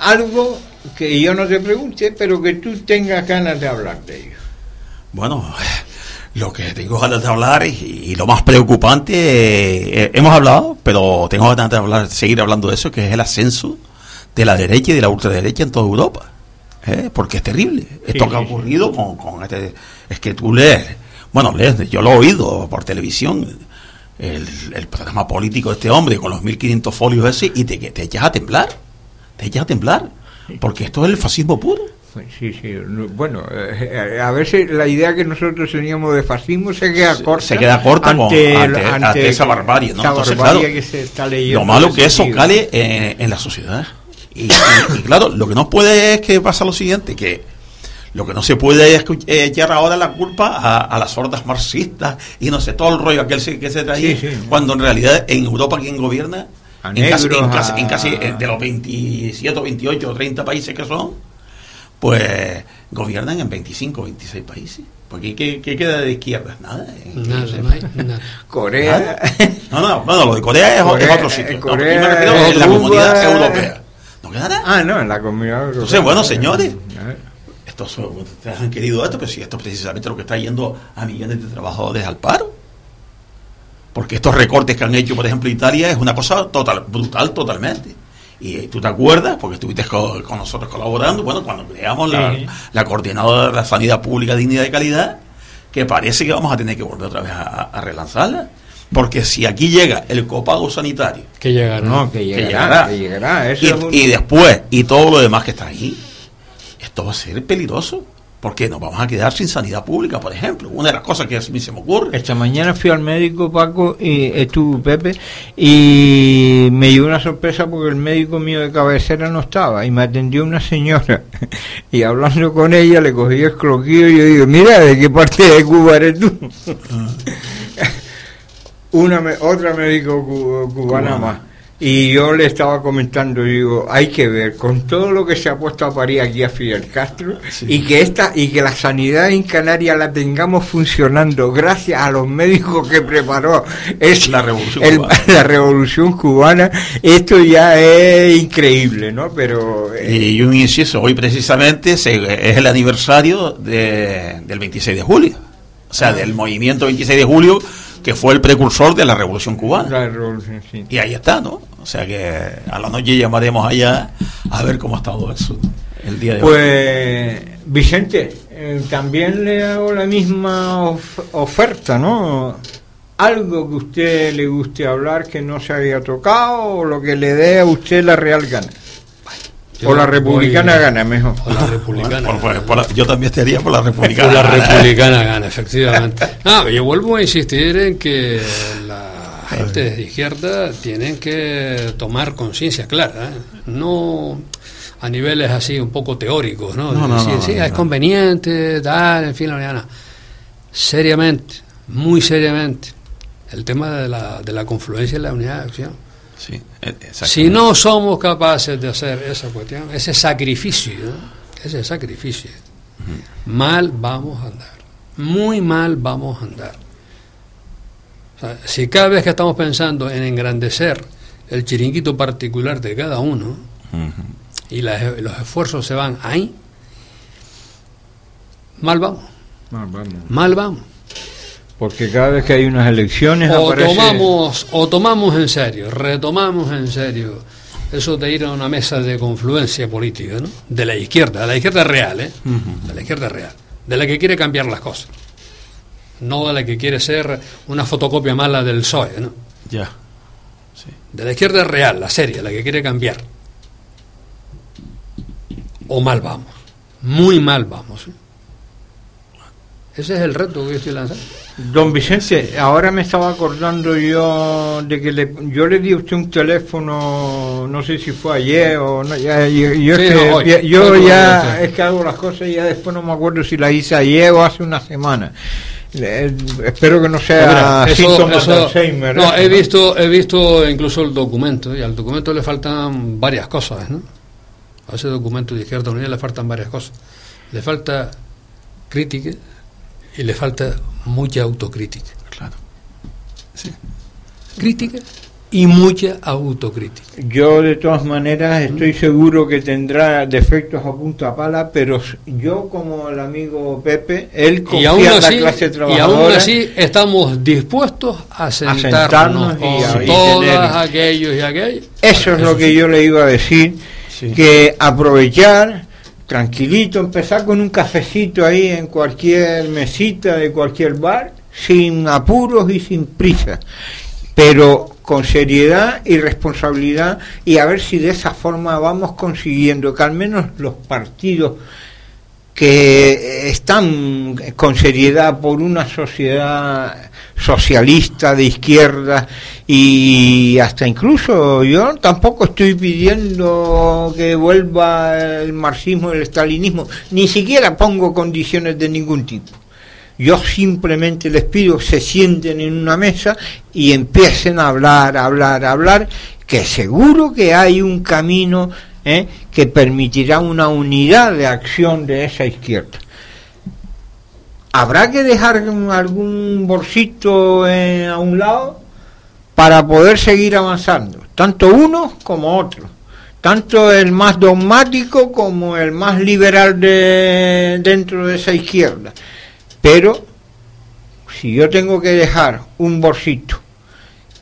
algo que yo no te pregunte, pero que tú tengas ganas de hablar de ello. Bueno, lo que tengo ganas de hablar y, y lo más preocupante, eh, hemos hablado, pero tengo ganas de hablar, seguir hablando de eso, que es el ascenso de la derecha y de la ultraderecha en toda Europa. ¿eh? Porque es terrible. Esto Sí, que ha sí, sí. ocurrido con, con este... Es que tú lees, bueno, lees, yo lo he oído por televisión, el, el programa político de este hombre con los 1500 folios ese, y te, te echas a temblar, te echas a temblar, porque esto es el fascismo puro. Sí, sí. no- Bueno, eh, a veces la idea que nosotros teníamos de fascismo se queda Se- corta. se queda corta con- ante- ante esa barbarie, ¿no? esa Entonces, barbarie claro, que se está leyendo. Lo malo que eso cale eh, en la sociedad. Y, y- y claro, lo que no puede es que pasa lo siguiente, que lo que no se puede es eh, echar ahora la culpa a, a las hordas marxistas y no sé, todo el rollo aquel que se traía, Sí, sí. cuando en realidad en Europa quien gobierna, en casi, en casi- en casi, eh, de los 27, 28 o 30 países que son, pues gobiernan en 25, 26 países. Porque ¿qué, qué queda de izquierdas? Nada. eh. Nada, no hay nada. Corea. No, no, bueno, lo de Corea es, Corea, es otro sitio. No, Corea, en la comunidad europea. ¿No queda nada? ah, no, en la comunidad europea. Entonces, bueno, señores. Estos ustedes han querido esto, pero si esto es precisamente lo que está yendo a millones de trabajadores al paro. Porque estos recortes que han hecho, por ejemplo, Italia, es una cosa total, brutal totalmente. Y eh, tú te acuerdas, porque estuviste co- con, nosotros colaborando, bueno, cuando creamos la, Sí. la coordinadora de la sanidad pública dignidad y calidad, que parece que vamos a tener que volver otra vez a, a relanzarla. Porque si aquí llega el copago sanitario, Que llegará. No, que llegará, llegará. que llegará. Eso y, es un- y después, y todo lo demás que está ahí, esto va a ser peligroso. Porque nos vamos a quedar sin sanidad pública, por ejemplo. Una de las cosas que a mí se me ocurre. Esta mañana fui al médico, Paco, y estuvo Pepe, y me dio una sorpresa porque el médico mío de cabecera no estaba, y me atendió una señora, y hablando con ella le cogí el croquillo y yo digo, mira, ¿de qué parte de Cuba eres tú? Ah. una otra médico cubana más y yo le estaba comentando, digo, hay que ver con todo lo que se ha puesto a parir aquí a Fidel Castro y que esta y que la sanidad en Canarias la tengamos funcionando gracias a los médicos que preparó es la revolución, cubana. la revolución cubana. Esto ya es increíble, ¿no? Pero eh, y un inciso, hoy precisamente es el aniversario del 26 de julio, o sea, ah. del movimiento 26 de julio que fue el precursor de la Revolución Cubana. Y ahí está, ¿no? O sea que a la noche llamaremos allá a ver cómo ha estado eso el día de hoy. Pues, Vicente, eh, también le hago la misma oferta, ¿no? Algo que a usted le guste hablar que no se había tocado o lo que le dé a usted la real gana o la republicana gana mejor. O la republicana. yo también estaría por la republicana. O la republicana gana, efectivamente. No, yo vuelvo a insistir en que la gente de izquierda tienen que tomar conciencia clara, ¿eh? no a niveles así un poco teóricos, ¿no? no, sí, es conveniente, tal, en fin, la mañana. Seriamente, muy seriamente, el tema de la, de la confluencia en la unidad de acción e, si no somos capaces de hacer esa cuestión, ese sacrificio, ese sacrificio, mal vamos a andar. Muy mal vamos a andar. si cada vez que estamos pensando en engrandecer el chiringuito particular de cada uno y los esfuerzos se van ahí, Mal vamos. Mal vamos porque cada vez que hay unas elecciones o tomamos o tomamos en serio retomamos en serio eso de ir a una mesa de confluencia política ¿no? de la izquierda de la izquierda real ¿eh? de la izquierda real de la que quiere cambiar las cosas no de la que quiere ser una fotocopia mala del PSOE ¿no? ya de la izquierda real la seria la que quiere cambiar o mal vamos muy mal vamos ¿eh? Ese es el reto que yo estoy lanzando Don Vicente, ahora me estaba acordando yo de que le, yo le di a usted un teléfono, no sé si fue ayer o no, ya, yo, yo ya es que hago las cosas y ya después no me acuerdo si las hice ayer o hace una semana. espero que no sea síntomas de Alzheimer. No, ¿eh? he visto, he visto incluso el documento y al documento le faltan varias cosas, ¿no? A ese documento de Izquierda Unida le faltan varias cosas. Le falta crítica y le falta mucha autocrítica. Claro. Sí. Crítica y mucha autocrítica. Yo de todas maneras estoy seguro que tendrá defectos a punta pala, pero yo como el amigo Pepe, él confía en la clase trabajadora. Y aún así estamos dispuestos a sentarnos, con todos aquellos y aquellos. Eso es lo que yo le iba a decir, que aprovechar tranquilito, empezar con un cafecito ahí en cualquier mesita de cualquier bar, sin apuros y sin prisa, pero con seriedad y responsabilidad y a ver si de esa forma vamos consiguiendo que al menos los partidos que están con seriedad por una sociedad socialista de izquierda y hasta incluso yo tampoco estoy pidiendo que vuelva el marxismo y el estalinismo, ni siquiera pongo condiciones de ningún tipo. Yo simplemente les pido se sienten en una mesa y empiecen a hablar, a hablar, a hablar, que seguro que hay un camino ¿eh? que permitirá una unidad de acción de esa izquierda. Habrá que dejar algún bolsito eh, a un lado para poder seguir avanzando, tanto uno como otro, tanto el más dogmático como el más liberal de, dentro de esa izquierda. Pero si yo tengo que dejar un bolsito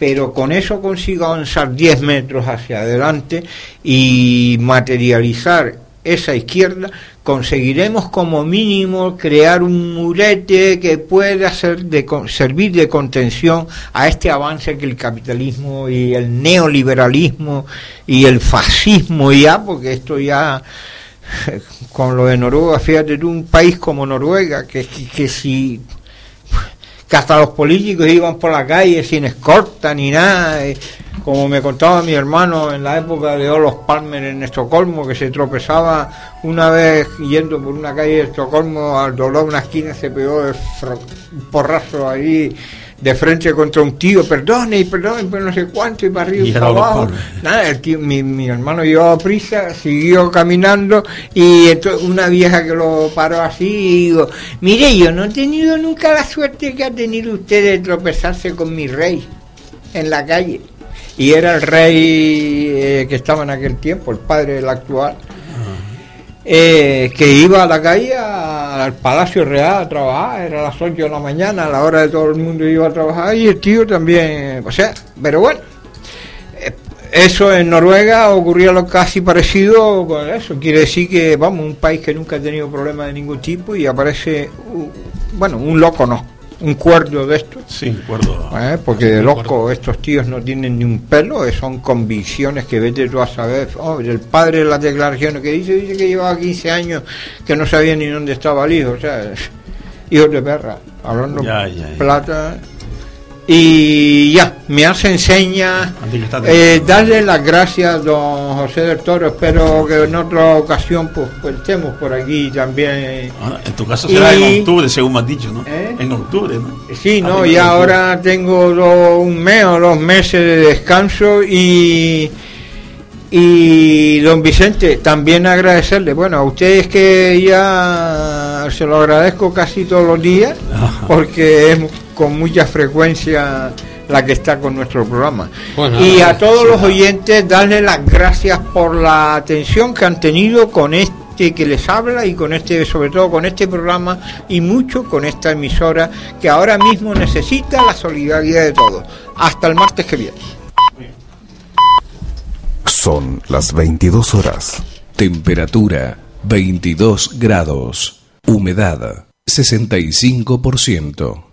pero con eso consigo avanzar 10 metros hacia adelante y materializar esa izquierda, conseguiremos como mínimo crear un murete que pueda ser de, servir de contención a este avance que el capitalismo y el neoliberalismo y el fascismo ya, porque esto ya con lo de Noruega, fíjate un país como Noruega, que, que, que si que hasta los políticos iban por la calle sin escorta ni nada, eh, como me contaba mi hermano en la época de Olof Palmer en Estocolmo, que se tropezaba una vez yendo por una calle de Estocolmo, al doblar una esquina se pegó el porrazo ahí de frente contra un tío, perdone y perdone, pero no sé cuánto, y para arriba y, para abajo. Nada, el tío, mi, mi hermano llevaba prisa, siguió caminando y entonces una vieja que lo paró así y digo, mire, yo no he tenido nunca la suerte que ha tenido usted de tropezarse con mi rey en la calle. Y era el rey eh, que estaba en aquel tiempo, el padre del actual, eh, que iba a la calle, a- al Palacio Real a trabajar, era a las 8 de la mañana, a la hora de todo el mundo iba a trabajar, y el tío también, o sea, pero bueno, eh, eso en Noruega ocurría lo casi parecido con eso, quiere decir que, vamos, un país que nunca ha tenido problemas de ningún tipo y aparece, bueno, un loco no, un cuerdo de estos. Sí, de acuerdo. ¿eh? porque de loco estos tíos no tienen ni un pelo, eh, son convicciones que vete tú a saber. Oh, el padre de las declaraciones que dice, dice que llevaba 15 años que no sabía ni dónde estaba el hijo, o sea, hijos de perra, hablando Ya, ya, ya. plata. Y ya, me hace enseña eh, darle las gracias, don José del Toro. Espero que en otra ocasión pues, pues, estemos por aquí también. Ahora, en tu caso será Y- en octubre, según me has dicho, ¿no? ¿Eh? En octubre, ¿no? Sí, no, Ah, y ahora tengo un mes o dos meses de descanso y y don Vicente también agradecerle, bueno, a ustedes que ya se lo agradezco casi todos los días Ajá. porque es con mucha frecuencia la que está con nuestro programa. Bueno, y a todos los nada. oyentes darle las gracias por la atención que han tenido con este que les habla y con este sobre todo con este programa y mucho con esta emisora que ahora mismo necesita la solidaridad de todos. Hasta el martes que viene. Son las 22 horas. Temperatura 22 grados. Humedad 65%.